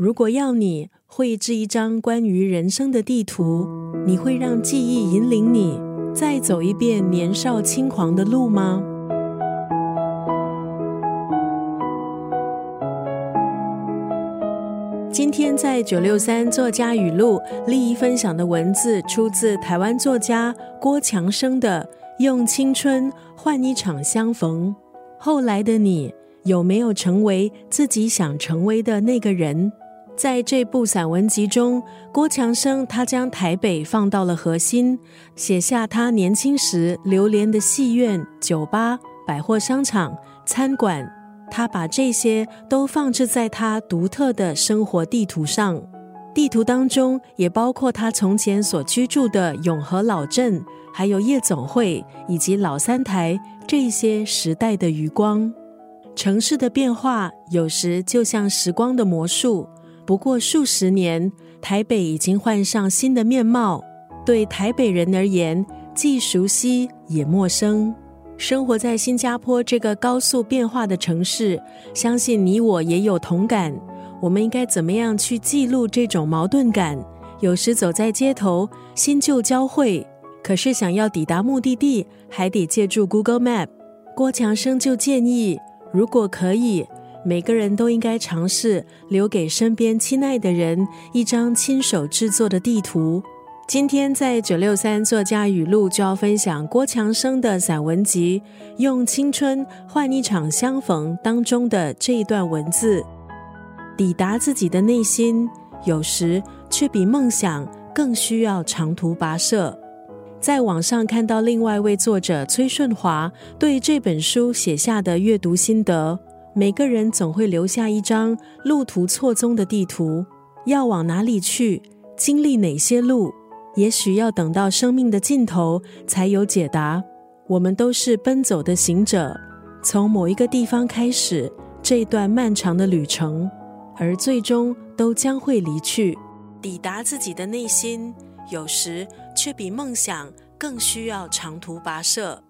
如果要你绘制一张关于人生的地图，你会让记忆引领你再走一遍年少轻狂的路吗？今天在九六三作家语录利益分享的文字，出自台湾作家郭强生的《用青春换一场相逢》。后来的你有没有成为自己想成为的那个人？在这部散文集中，郭强生他将台北放到了核心，写下他年轻时流连的戏院、酒吧、百货商场、餐馆。他把这些都放置在他独特的生活地图上，地图当中也包括他从前所居住的永和老镇，还有夜总会以及老三台这些时代的余光。城市的变化有时就像时光的魔术。不过数十年，台北已经换上新的面貌。对台北人而言，既熟悉也陌生。生活在新加坡这个高速变化的城市，相信你我也有同感。我们应该怎么样去记录这种矛盾感？有时走在街头，新旧交汇，可是想要抵达目的地，还得借助 Google Map。郭强生就建议，如果可以。每个人都应该尝试留给身边亲爱的人一张亲手制作的地图。今天在九六三作家语录就要分享郭强生的散文集《用青春换一场相逢》当中的这一段文字：抵达自己的内心，有时却比梦想更需要长途跋涉。在网上看到另外一位作者崔顺华对这本书写下的阅读心得。每个人总会留下一张路途错综的地图，要往哪里去，经历哪些路，也许要等到生命的尽头才有解答。我们都是奔走的行者，从某一个地方开始这段漫长的旅程，而最终都将会离去。抵达自己的内心，有时却比梦想更需要长途跋涉。